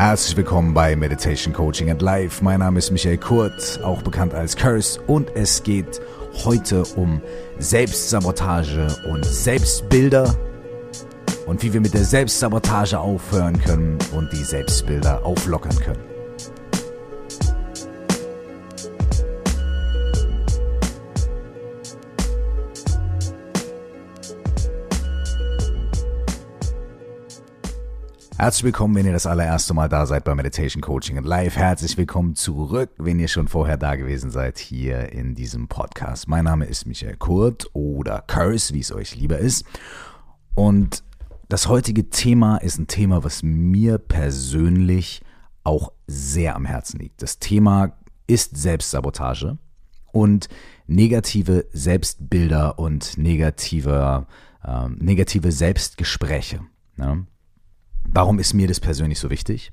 Herzlich willkommen bei Meditation Coaching and Life. Mein Name ist Michael Kurt, auch bekannt als Curse, und es geht heute um Selbstsabotage und Selbstbilder und wie wir mit der Selbstsabotage aufhören können und die Selbstbilder auflockern können. Herzlich willkommen, wenn ihr das allererste Mal da seid bei Meditation Coaching and Live. Herzlich willkommen zurück, wenn ihr schon vorher da gewesen seid hier in diesem Podcast. Mein Name ist Michael Kurt oder Curse, wie es euch lieber ist. Und das heutige Thema ist ein Thema, was mir persönlich auch sehr am Herzen liegt. Das Thema ist Selbstsabotage und negative Selbstbilder und negative, äh, negative Selbstgespräche. Ne? Warum ist mir das persönlich so wichtig?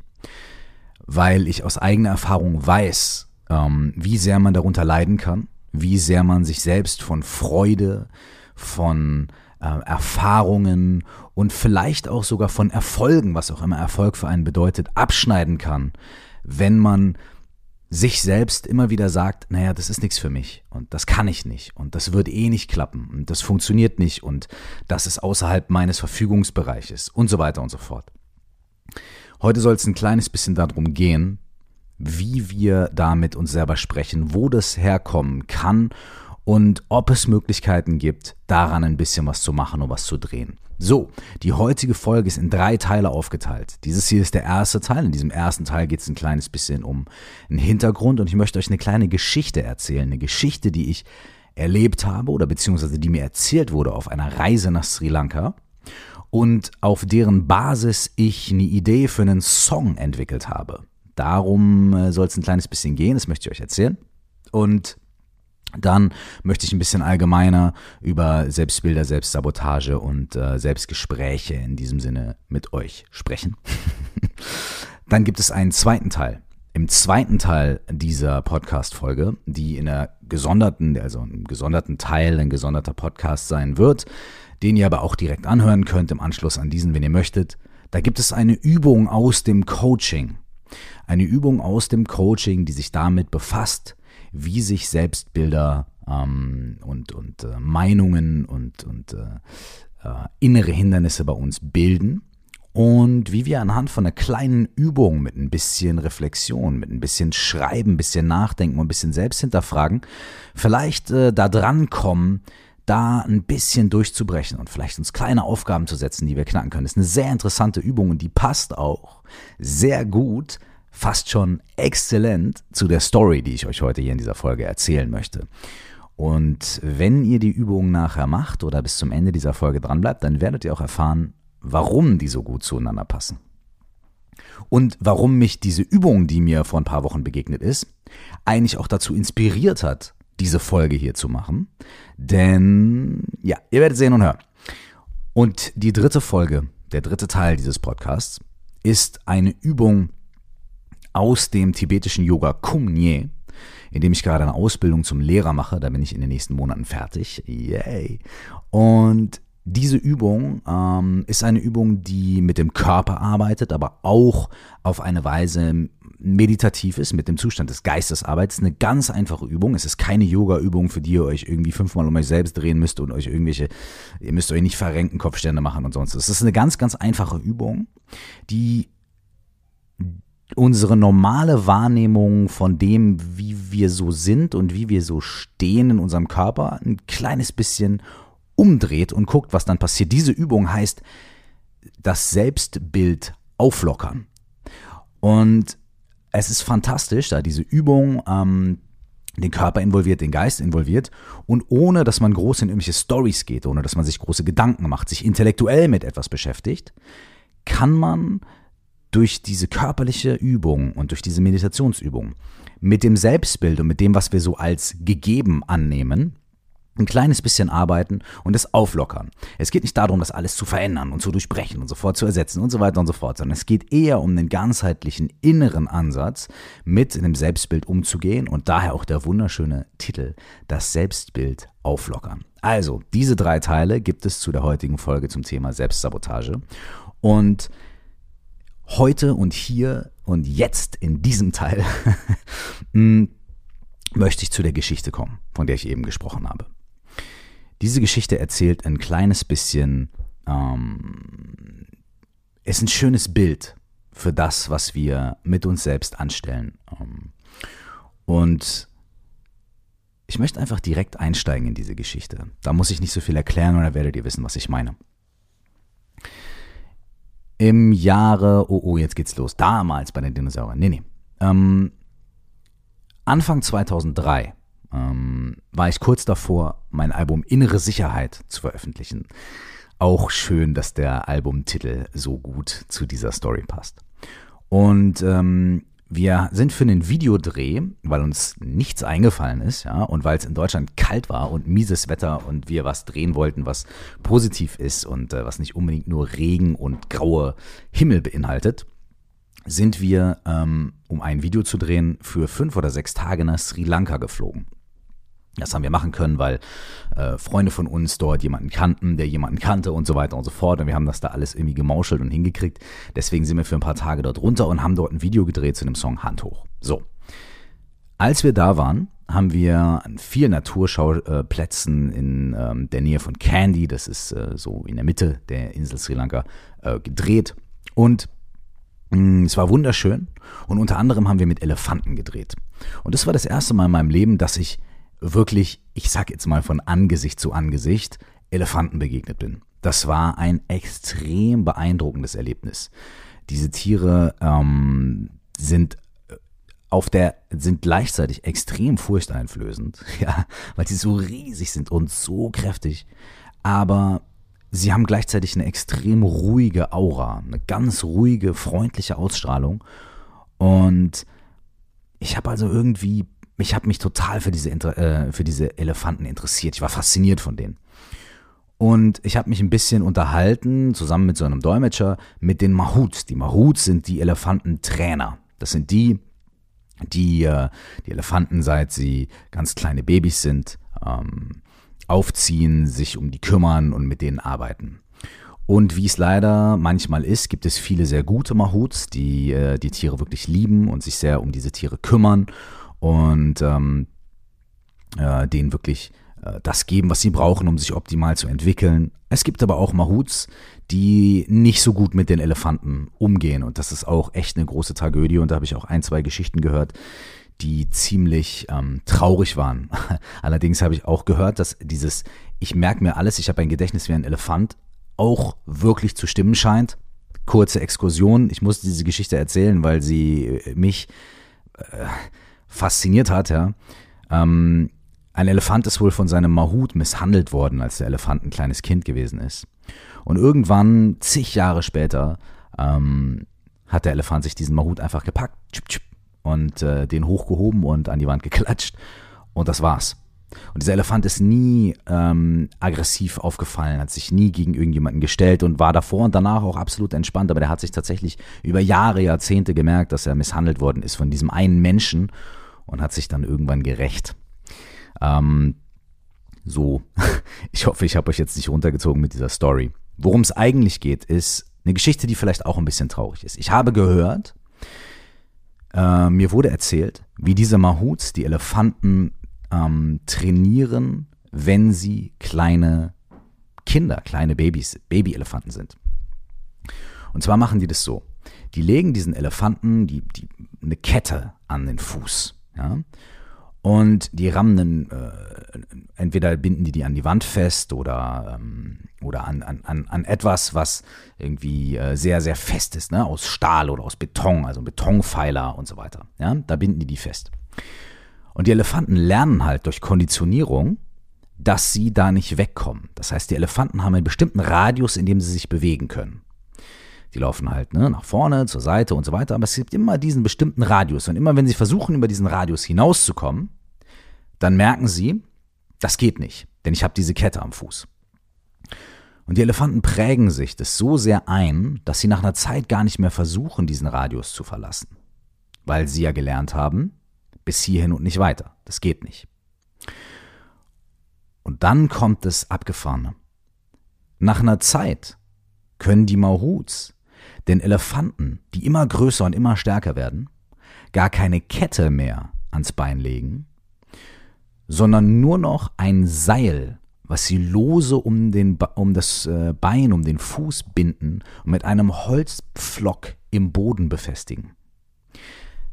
Weil ich aus eigener Erfahrung weiß, ähm, wie sehr man darunter leiden kann, wie sehr man sich selbst von Freude, von äh, Erfahrungen und vielleicht auch sogar von Erfolgen, was auch immer Erfolg für einen bedeutet, abschneiden kann, wenn man sich selbst immer wieder sagt, naja, das ist nichts für mich und das kann ich nicht und das wird eh nicht klappen und das funktioniert nicht und das ist außerhalb meines Verfügungsbereiches und so weiter und so fort. Heute soll es ein kleines bisschen darum gehen, wie wir da mit uns selber sprechen, wo das herkommen kann und ob es Möglichkeiten gibt, daran ein bisschen was zu machen und was zu drehen. So, die heutige Folge ist in drei Teile aufgeteilt. Dieses hier ist der erste Teil. In diesem ersten Teil geht es ein kleines bisschen um einen Hintergrund und ich möchte euch eine kleine Geschichte erzählen. Eine Geschichte, die ich erlebt habe oder beziehungsweise die mir erzählt wurde auf einer Reise nach Sri Lanka und auf deren Basis ich eine Idee für einen Song entwickelt habe. Darum äh, soll es ein kleines bisschen gehen, das möchte ich euch erzählen. Und dann möchte ich ein bisschen allgemeiner über Selbstbilder, Selbstsabotage und äh, Selbstgespräche in diesem Sinne mit euch sprechen. dann gibt es einen zweiten Teil. Im zweiten Teil dieser Podcast-Folge, die in einer gesonderten, also einem gesonderten Teil, ein gesonderter Podcast sein wird, den ihr aber auch direkt anhören könnt im Anschluss an diesen, wenn ihr möchtet. Da gibt es eine Übung aus dem Coaching. Eine Übung aus dem Coaching, die sich damit befasst, wie sich Selbstbilder ähm, und, und äh, Meinungen und, und äh, äh, innere Hindernisse bei uns bilden und wie wir anhand von einer kleinen Übung mit ein bisschen Reflexion, mit ein bisschen Schreiben, ein bisschen Nachdenken und ein bisschen selbst hinterfragen, vielleicht äh, da dran kommen, da ein bisschen durchzubrechen und vielleicht uns kleine Aufgaben zu setzen, die wir knacken können. Das ist eine sehr interessante Übung und die passt auch sehr gut, fast schon exzellent zu der Story, die ich euch heute hier in dieser Folge erzählen möchte. Und wenn ihr die Übung nachher macht oder bis zum Ende dieser Folge dran bleibt, dann werdet ihr auch erfahren, warum die so gut zueinander passen. Und warum mich diese Übung, die mir vor ein paar Wochen begegnet ist, eigentlich auch dazu inspiriert hat, diese Folge hier zu machen. Denn, ja, ihr werdet sehen und hören. Und die dritte Folge, der dritte Teil dieses Podcasts, ist eine Übung aus dem tibetischen Yoga Kumnye, in dem ich gerade eine Ausbildung zum Lehrer mache. Da bin ich in den nächsten Monaten fertig. Yay! Und diese Übung ähm, ist eine Übung, die mit dem Körper arbeitet, aber auch auf eine Weise meditativ ist, mit dem Zustand des Geistes arbeitet. Es ist eine ganz einfache Übung. Es ist keine Yoga-Übung, für die ihr euch irgendwie fünfmal um euch selbst drehen müsst und euch irgendwelche, ihr müsst euch nicht verrenken, Kopfstände machen und sonst. Es ist eine ganz, ganz einfache Übung, die unsere normale Wahrnehmung von dem, wie wir so sind und wie wir so stehen in unserem Körper, ein kleines bisschen umdreht und guckt, was dann passiert. Diese Übung heißt das Selbstbild auflockern. Und es ist fantastisch, da diese Übung ähm, den Körper involviert, den Geist involviert und ohne, dass man groß in irgendwelche Stories geht, ohne dass man sich große Gedanken macht, sich intellektuell mit etwas beschäftigt, kann man durch diese körperliche Übung und durch diese Meditationsübung mit dem Selbstbild und mit dem, was wir so als gegeben annehmen, ein kleines bisschen arbeiten und es auflockern. Es geht nicht darum, das alles zu verändern und zu durchbrechen und sofort zu ersetzen und so weiter und so fort, sondern es geht eher um den ganzheitlichen inneren Ansatz, mit einem Selbstbild umzugehen und daher auch der wunderschöne Titel, das Selbstbild auflockern. Also, diese drei Teile gibt es zu der heutigen Folge zum Thema Selbstsabotage und heute und hier und jetzt in diesem Teil mm, möchte ich zu der Geschichte kommen, von der ich eben gesprochen habe. Diese Geschichte erzählt ein kleines bisschen, ähm, ist ein schönes Bild für das, was wir mit uns selbst anstellen. Ähm, und ich möchte einfach direkt einsteigen in diese Geschichte. Da muss ich nicht so viel erklären dann werdet ihr wissen, was ich meine. Im Jahre, oh, oh, jetzt geht's los. Damals bei den Dinosauriern. Nee, nee. Ähm, Anfang 2003 ähm, war ich kurz davor, mein Album Innere Sicherheit zu veröffentlichen. Auch schön, dass der Albumtitel so gut zu dieser Story passt. Und ähm, wir sind für einen Videodreh, weil uns nichts eingefallen ist, ja, und weil es in Deutschland kalt war und mieses Wetter und wir was drehen wollten, was positiv ist und äh, was nicht unbedingt nur Regen und graue Himmel beinhaltet, sind wir, ähm, um ein Video zu drehen, für fünf oder sechs Tage nach Sri Lanka geflogen. Das haben wir machen können, weil äh, Freunde von uns dort jemanden kannten, der jemanden kannte und so weiter und so fort. Und wir haben das da alles irgendwie gemauschelt und hingekriegt. Deswegen sind wir für ein paar Tage dort runter und haben dort ein Video gedreht zu dem Song Hand hoch. So. Als wir da waren, haben wir an vier Naturschauplätzen in ähm, der Nähe von Kandy, das ist äh, so in der Mitte der Insel Sri Lanka, äh, gedreht. Und mm, es war wunderschön. Und unter anderem haben wir mit Elefanten gedreht. Und das war das erste Mal in meinem Leben, dass ich wirklich, ich sag jetzt mal von Angesicht zu Angesicht, Elefanten begegnet bin. Das war ein extrem beeindruckendes Erlebnis. Diese Tiere ähm, sind äh, auf der sind gleichzeitig extrem furchteinflößend, ja, weil sie so riesig sind und so kräftig, aber sie haben gleichzeitig eine extrem ruhige Aura, eine ganz ruhige, freundliche Ausstrahlung und ich habe also irgendwie ich habe mich total für diese, äh, für diese Elefanten interessiert. Ich war fasziniert von denen. Und ich habe mich ein bisschen unterhalten, zusammen mit so einem Dolmetscher, mit den Mahuts. Die Mahuts sind die Elefantentrainer. Das sind die, die äh, die Elefanten, seit sie ganz kleine Babys sind, ähm, aufziehen, sich um die kümmern und mit denen arbeiten. Und wie es leider manchmal ist, gibt es viele sehr gute Mahuts, die äh, die Tiere wirklich lieben und sich sehr um diese Tiere kümmern und ähm, äh, denen wirklich äh, das geben, was sie brauchen, um sich optimal zu entwickeln. Es gibt aber auch Mahuts, die nicht so gut mit den Elefanten umgehen und das ist auch echt eine große Tragödie und da habe ich auch ein, zwei Geschichten gehört, die ziemlich ähm, traurig waren. Allerdings habe ich auch gehört, dass dieses ich merke mir alles, ich habe ein Gedächtnis wie ein Elefant, auch wirklich zu stimmen scheint. Kurze Exkursion, ich muss diese Geschichte erzählen, weil sie äh, mich äh, fasziniert hat, ja. Ähm, ein Elefant ist wohl von seinem Mahut misshandelt worden, als der Elefant ein kleines Kind gewesen ist. Und irgendwann, zig Jahre später, ähm, hat der Elefant sich diesen Mahut einfach gepackt und äh, den hochgehoben und an die Wand geklatscht. Und das war's. Und dieser Elefant ist nie ähm, aggressiv aufgefallen, hat sich nie gegen irgendjemanden gestellt und war davor und danach auch absolut entspannt. Aber der hat sich tatsächlich über Jahre, Jahrzehnte gemerkt, dass er misshandelt worden ist von diesem einen Menschen und hat sich dann irgendwann gerecht. Ähm, so, ich hoffe, ich habe euch jetzt nicht runtergezogen mit dieser Story. Worum es eigentlich geht, ist eine Geschichte, die vielleicht auch ein bisschen traurig ist. Ich habe gehört, äh, mir wurde erzählt, wie diese Mahuts die Elefanten ähm, trainieren, wenn sie kleine Kinder, kleine Babys, Babyelefanten sind. Und zwar machen die das so. Die legen diesen Elefanten die, die, eine Kette an den Fuß. Ja? Und die rammen, äh, entweder binden die die an die Wand fest oder, ähm, oder an, an, an etwas, was irgendwie äh, sehr, sehr fest ist, ne? aus Stahl oder aus Beton, also Betonpfeiler und so weiter. Ja? Da binden die die fest. Und die Elefanten lernen halt durch Konditionierung, dass sie da nicht wegkommen. Das heißt, die Elefanten haben einen bestimmten Radius, in dem sie sich bewegen können. Die laufen halt ne, nach vorne, zur Seite und so weiter, aber es gibt immer diesen bestimmten Radius. Und immer wenn sie versuchen, über diesen Radius hinauszukommen, dann merken sie, das geht nicht, denn ich habe diese Kette am Fuß. Und die Elefanten prägen sich das so sehr ein, dass sie nach einer Zeit gar nicht mehr versuchen, diesen Radius zu verlassen. Weil sie ja gelernt haben, bis hierhin und nicht weiter. Das geht nicht. Und dann kommt das Abgefahrene. Nach einer Zeit können die Mahuts denn Elefanten, die immer größer und immer stärker werden, gar keine Kette mehr ans Bein legen, sondern nur noch ein Seil, was sie lose um, den, um das äh, Bein, um den Fuß binden und mit einem Holzpflock im Boden befestigen.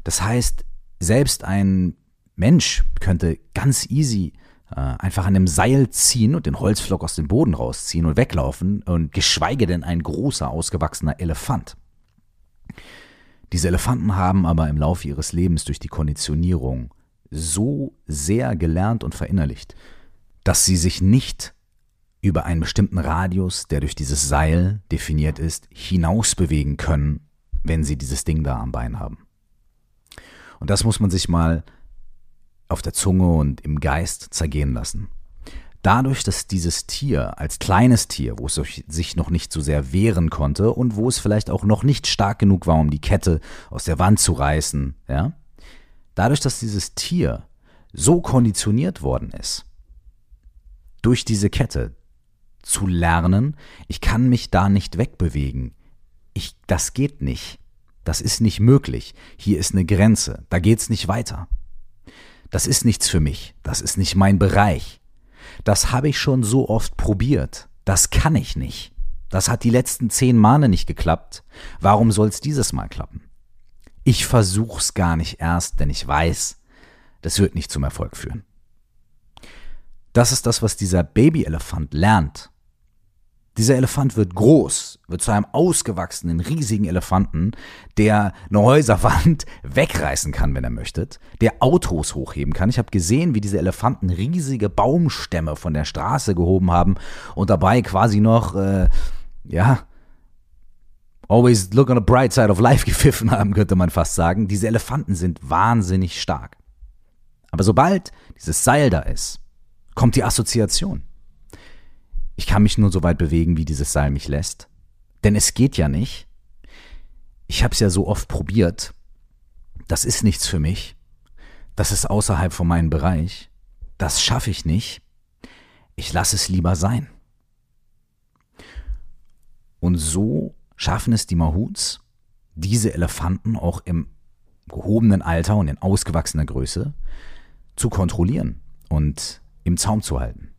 Das heißt, selbst ein Mensch könnte ganz easy äh, einfach an einem Seil ziehen und den Holzflock aus dem Boden rausziehen und weglaufen und geschweige denn ein großer, ausgewachsener Elefant. Diese Elefanten haben aber im Laufe ihres Lebens durch die Konditionierung so sehr gelernt und verinnerlicht, dass sie sich nicht über einen bestimmten Radius, der durch dieses Seil definiert ist, hinaus bewegen können, wenn sie dieses Ding da am Bein haben. Und das muss man sich mal auf der Zunge und im Geist zergehen lassen. Dadurch, dass dieses Tier als kleines Tier, wo es sich noch nicht so sehr wehren konnte und wo es vielleicht auch noch nicht stark genug war, um die Kette aus der Wand zu reißen, ja, dadurch, dass dieses Tier so konditioniert worden ist, durch diese Kette zu lernen, ich kann mich da nicht wegbewegen. Ich, das geht nicht. Das ist nicht möglich. Hier ist eine Grenze. Da geht's nicht weiter. Das ist nichts für mich. Das ist nicht mein Bereich. Das habe ich schon so oft probiert. Das kann ich nicht. Das hat die letzten zehn Male nicht geklappt. Warum soll es dieses Mal klappen? Ich versuch's gar nicht erst, denn ich weiß, das wird nicht zum Erfolg führen. Das ist das, was dieser Babyelefant lernt. Dieser Elefant wird groß, wird zu einem ausgewachsenen, riesigen Elefanten, der eine Häuserwand wegreißen kann, wenn er möchte, der Autos hochheben kann. Ich habe gesehen, wie diese Elefanten riesige Baumstämme von der Straße gehoben haben und dabei quasi noch, äh, ja, always look on the bright side of life gepfiffen haben, könnte man fast sagen. Diese Elefanten sind wahnsinnig stark. Aber sobald dieses Seil da ist, kommt die Assoziation. Ich kann mich nur so weit bewegen, wie dieses Seil mich lässt. Denn es geht ja nicht. Ich habe es ja so oft probiert. Das ist nichts für mich. Das ist außerhalb von meinem Bereich. Das schaffe ich nicht. Ich lasse es lieber sein. Und so schaffen es die Mahuts, diese Elefanten auch im gehobenen Alter und in ausgewachsener Größe zu kontrollieren und im Zaum zu halten.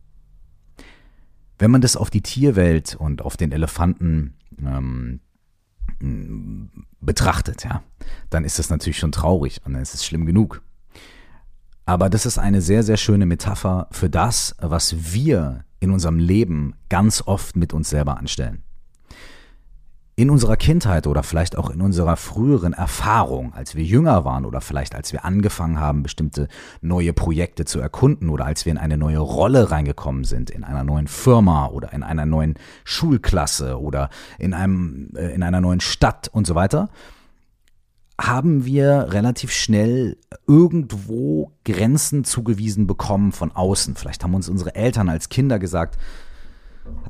Wenn man das auf die Tierwelt und auf den Elefanten ähm, betrachtet, ja, dann ist das natürlich schon traurig und dann ist es schlimm genug. Aber das ist eine sehr, sehr schöne Metapher für das, was wir in unserem Leben ganz oft mit uns selber anstellen in unserer Kindheit oder vielleicht auch in unserer früheren Erfahrung, als wir jünger waren oder vielleicht als wir angefangen haben, bestimmte neue Projekte zu erkunden oder als wir in eine neue Rolle reingekommen sind, in einer neuen Firma oder in einer neuen Schulklasse oder in einem, äh, in einer neuen Stadt und so weiter, haben wir relativ schnell irgendwo Grenzen zugewiesen bekommen von außen. Vielleicht haben uns unsere Eltern als Kinder gesagt,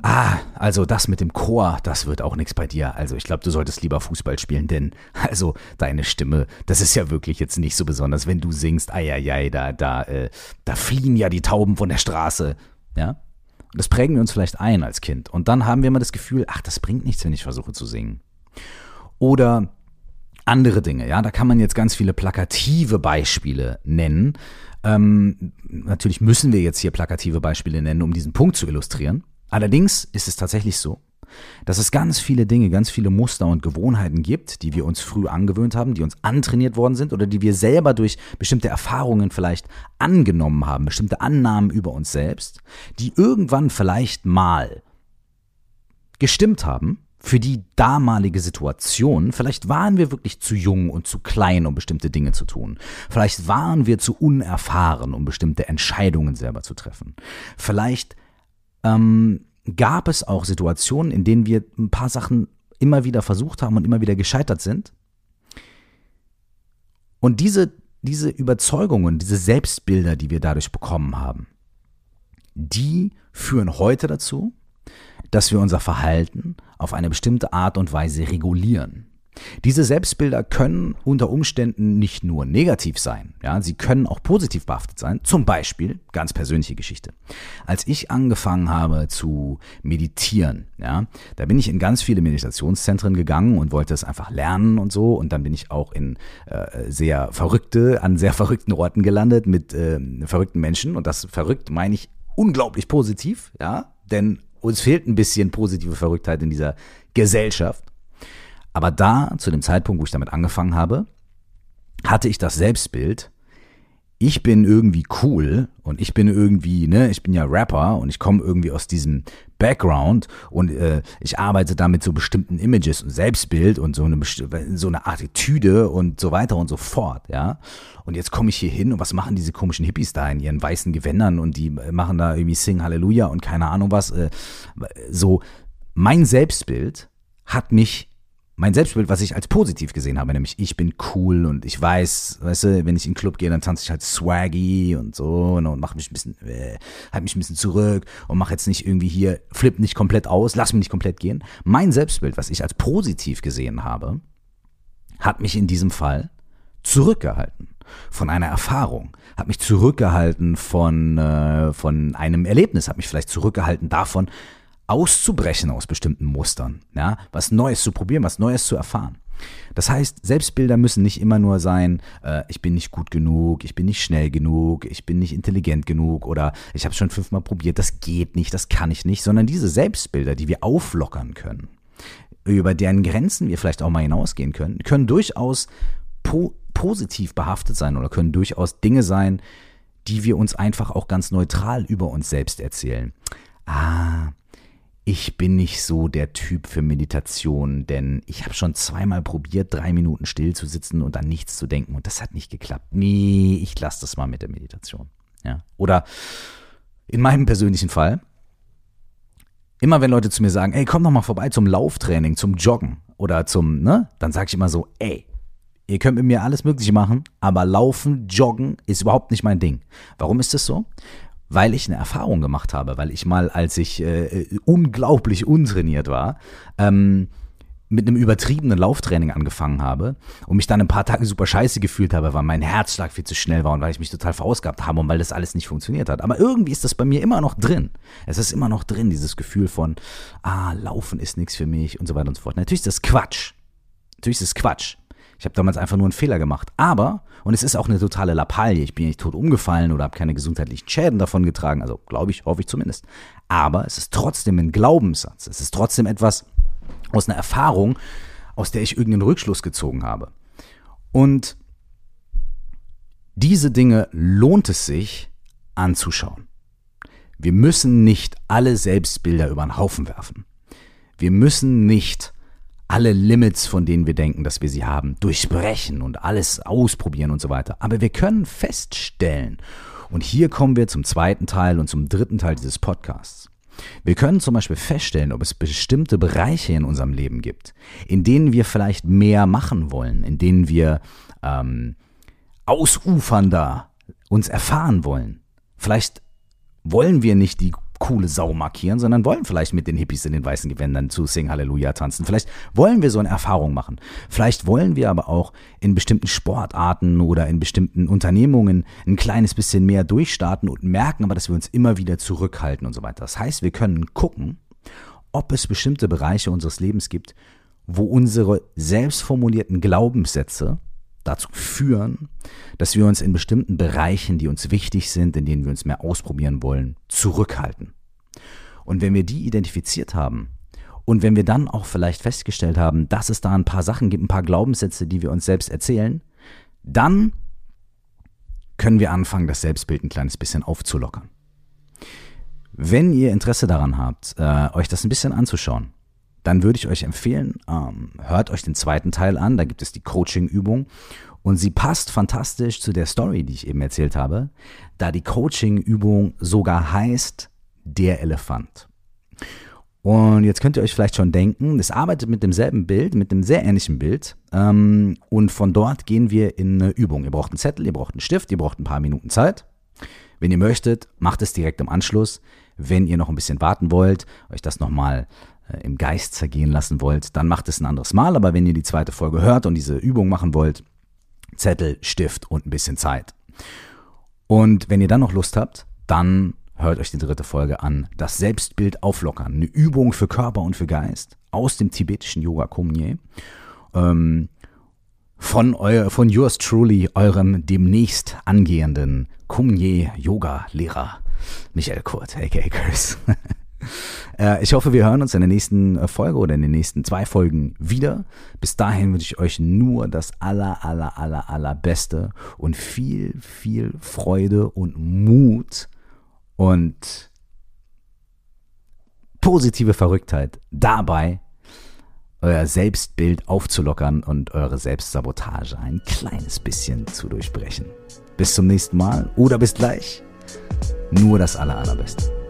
Ah, also das mit dem Chor, das wird auch nichts bei dir. Also ich glaube, du solltest lieber Fußball spielen, denn also deine Stimme, das ist ja wirklich jetzt nicht so besonders, wenn du singst, eieiei, da, da, äh, da fliehen ja die Tauben von der Straße. Ja? Und das prägen wir uns vielleicht ein als Kind. Und dann haben wir immer das Gefühl, ach, das bringt nichts, wenn ich versuche zu singen. Oder andere Dinge, ja, da kann man jetzt ganz viele plakative Beispiele nennen. Ähm, natürlich müssen wir jetzt hier plakative Beispiele nennen, um diesen Punkt zu illustrieren. Allerdings ist es tatsächlich so, dass es ganz viele Dinge, ganz viele Muster und Gewohnheiten gibt, die wir uns früh angewöhnt haben, die uns antrainiert worden sind oder die wir selber durch bestimmte Erfahrungen vielleicht angenommen haben, bestimmte Annahmen über uns selbst, die irgendwann vielleicht mal gestimmt haben für die damalige Situation. Vielleicht waren wir wirklich zu jung und zu klein, um bestimmte Dinge zu tun. Vielleicht waren wir zu unerfahren, um bestimmte Entscheidungen selber zu treffen. Vielleicht ähm, gab es auch Situationen, in denen wir ein paar Sachen immer wieder versucht haben und immer wieder gescheitert sind. Und diese, diese Überzeugungen, diese Selbstbilder, die wir dadurch bekommen haben, die führen heute dazu, dass wir unser Verhalten auf eine bestimmte Art und Weise regulieren. Diese Selbstbilder können unter Umständen nicht nur negativ sein, ja, sie können auch positiv behaftet sein. Zum Beispiel, ganz persönliche Geschichte. Als ich angefangen habe zu meditieren, ja, da bin ich in ganz viele Meditationszentren gegangen und wollte es einfach lernen und so. Und dann bin ich auch in äh, sehr verrückte, an sehr verrückten Orten gelandet mit äh, verrückten Menschen. Und das verrückt meine ich unglaublich positiv, ja, denn uns fehlt ein bisschen positive Verrücktheit in dieser Gesellschaft. Aber da, zu dem Zeitpunkt, wo ich damit angefangen habe, hatte ich das Selbstbild, ich bin irgendwie cool und ich bin irgendwie, ne, ich bin ja Rapper und ich komme irgendwie aus diesem Background und äh, ich arbeite da mit so bestimmten Images und Selbstbild und so eine so eine Attitüde und so weiter und so fort, ja. Und jetzt komme ich hier hin und was machen diese komischen Hippies da in ihren weißen Gewändern und die machen da irgendwie Sing Halleluja und keine Ahnung was. Äh, so mein Selbstbild hat mich mein Selbstbild, was ich als positiv gesehen habe, nämlich ich bin cool und ich weiß, weißt du, wenn ich in den Club gehe, dann tanze ich halt swaggy und so und, und mache mich ein bisschen, äh, halt mich ein bisschen zurück und mache jetzt nicht irgendwie hier, flipp nicht komplett aus, lass mich nicht komplett gehen. Mein Selbstbild, was ich als positiv gesehen habe, hat mich in diesem Fall zurückgehalten von einer Erfahrung, hat mich zurückgehalten von, äh, von einem Erlebnis, hat mich vielleicht zurückgehalten davon, auszubrechen aus bestimmten Mustern, ja, was Neues zu probieren, was Neues zu erfahren. Das heißt, Selbstbilder müssen nicht immer nur sein, äh, ich bin nicht gut genug, ich bin nicht schnell genug, ich bin nicht intelligent genug oder ich habe schon fünfmal probiert, das geht nicht, das kann ich nicht, sondern diese Selbstbilder, die wir auflockern können, über deren Grenzen wir vielleicht auch mal hinausgehen können, können durchaus po positiv behaftet sein oder können durchaus Dinge sein, die wir uns einfach auch ganz neutral über uns selbst erzählen. Ah, ich bin nicht so der Typ für Meditation, denn ich habe schon zweimal probiert, drei Minuten still zu sitzen und an nichts zu denken und das hat nicht geklappt. Nee, ich lasse das mal mit der Meditation. Ja. Oder in meinem persönlichen Fall, immer wenn Leute zu mir sagen, ey, komm doch mal vorbei zum Lauftraining, zum Joggen oder zum, ne, dann sage ich immer so, ey, ihr könnt mit mir alles Mögliche machen, aber Laufen, Joggen ist überhaupt nicht mein Ding. Warum ist das so? Weil ich eine Erfahrung gemacht habe, weil ich mal, als ich äh, unglaublich untrainiert war, ähm, mit einem übertriebenen Lauftraining angefangen habe und mich dann ein paar Tage super scheiße gefühlt habe, weil mein Herzschlag viel zu schnell war und weil ich mich total verausgabt habe und weil das alles nicht funktioniert hat. Aber irgendwie ist das bei mir immer noch drin. Es ist immer noch drin, dieses Gefühl von, ah, Laufen ist nichts für mich und so weiter und so fort. Natürlich ist das Quatsch. Natürlich ist das Quatsch. Ich habe damals einfach nur einen Fehler gemacht. Aber, und es ist auch eine totale Lappalie, ich bin nicht tot umgefallen oder habe keine gesundheitlichen Schäden davon getragen, also glaube ich, hoffe ich zumindest. Aber es ist trotzdem ein Glaubenssatz. Es ist trotzdem etwas aus einer Erfahrung, aus der ich irgendeinen Rückschluss gezogen habe. Und diese Dinge lohnt es sich anzuschauen. Wir müssen nicht alle Selbstbilder über den Haufen werfen. Wir müssen nicht alle Limits, von denen wir denken, dass wir sie haben, durchbrechen und alles ausprobieren und so weiter. Aber wir können feststellen, und hier kommen wir zum zweiten Teil und zum dritten Teil dieses Podcasts. Wir können zum Beispiel feststellen, ob es bestimmte Bereiche in unserem Leben gibt, in denen wir vielleicht mehr machen wollen, in denen wir ähm, ausufernder uns erfahren wollen. Vielleicht wollen wir nicht die coole Sau markieren, sondern wollen vielleicht mit den Hippies in den weißen Gewändern zu Sing Halleluja tanzen. Vielleicht wollen wir so eine Erfahrung machen. Vielleicht wollen wir aber auch in bestimmten Sportarten oder in bestimmten Unternehmungen ein kleines bisschen mehr durchstarten und merken aber, dass wir uns immer wieder zurückhalten und so weiter. Das heißt, wir können gucken, ob es bestimmte Bereiche unseres Lebens gibt, wo unsere selbstformulierten Glaubenssätze dazu führen, dass wir uns in bestimmten Bereichen, die uns wichtig sind, in denen wir uns mehr ausprobieren wollen, zurückhalten. Und wenn wir die identifiziert haben und wenn wir dann auch vielleicht festgestellt haben, dass es da ein paar Sachen gibt, ein paar Glaubenssätze, die wir uns selbst erzählen, dann können wir anfangen, das Selbstbild ein kleines bisschen aufzulockern. Wenn ihr Interesse daran habt, äh, euch das ein bisschen anzuschauen, dann würde ich euch empfehlen, ähm, hört euch den zweiten Teil an. Da gibt es die Coaching-Übung. Und sie passt fantastisch zu der Story, die ich eben erzählt habe, da die Coaching-Übung sogar heißt Der Elefant. Und jetzt könnt ihr euch vielleicht schon denken, es arbeitet mit demselben Bild, mit einem sehr ähnlichen Bild. Ähm, und von dort gehen wir in eine Übung. Ihr braucht einen Zettel, ihr braucht einen Stift, ihr braucht ein paar Minuten Zeit. Wenn ihr möchtet, macht es direkt im Anschluss. Wenn ihr noch ein bisschen warten wollt, euch das nochmal im Geist zergehen lassen wollt, dann macht es ein anderes Mal. Aber wenn ihr die zweite Folge hört und diese Übung machen wollt, Zettel, Stift und ein bisschen Zeit. Und wenn ihr dann noch Lust habt, dann hört euch die dritte Folge an. Das Selbstbild auflockern. Eine Übung für Körper und für Geist aus dem tibetischen Yoga Kumye. Ähm, von, euer, von yours truly, eurem demnächst angehenden Kumye Yoga Lehrer Michael Kurt, aka Curse. Äh, ich hoffe, wir hören uns in der nächsten äh, Folge oder in den nächsten zwei Folgen wieder. Bis dahin wünsche ich euch nur das aller, aller, aller, allerbeste und viel, viel Freude und Mut und positive Verrücktheit dabei, euer Selbstbild aufzulockern und eure Selbstsabotage ein kleines bisschen zu durchbrechen. Bis zum nächsten Mal oder bis gleich. Nur das aller, allerbeste.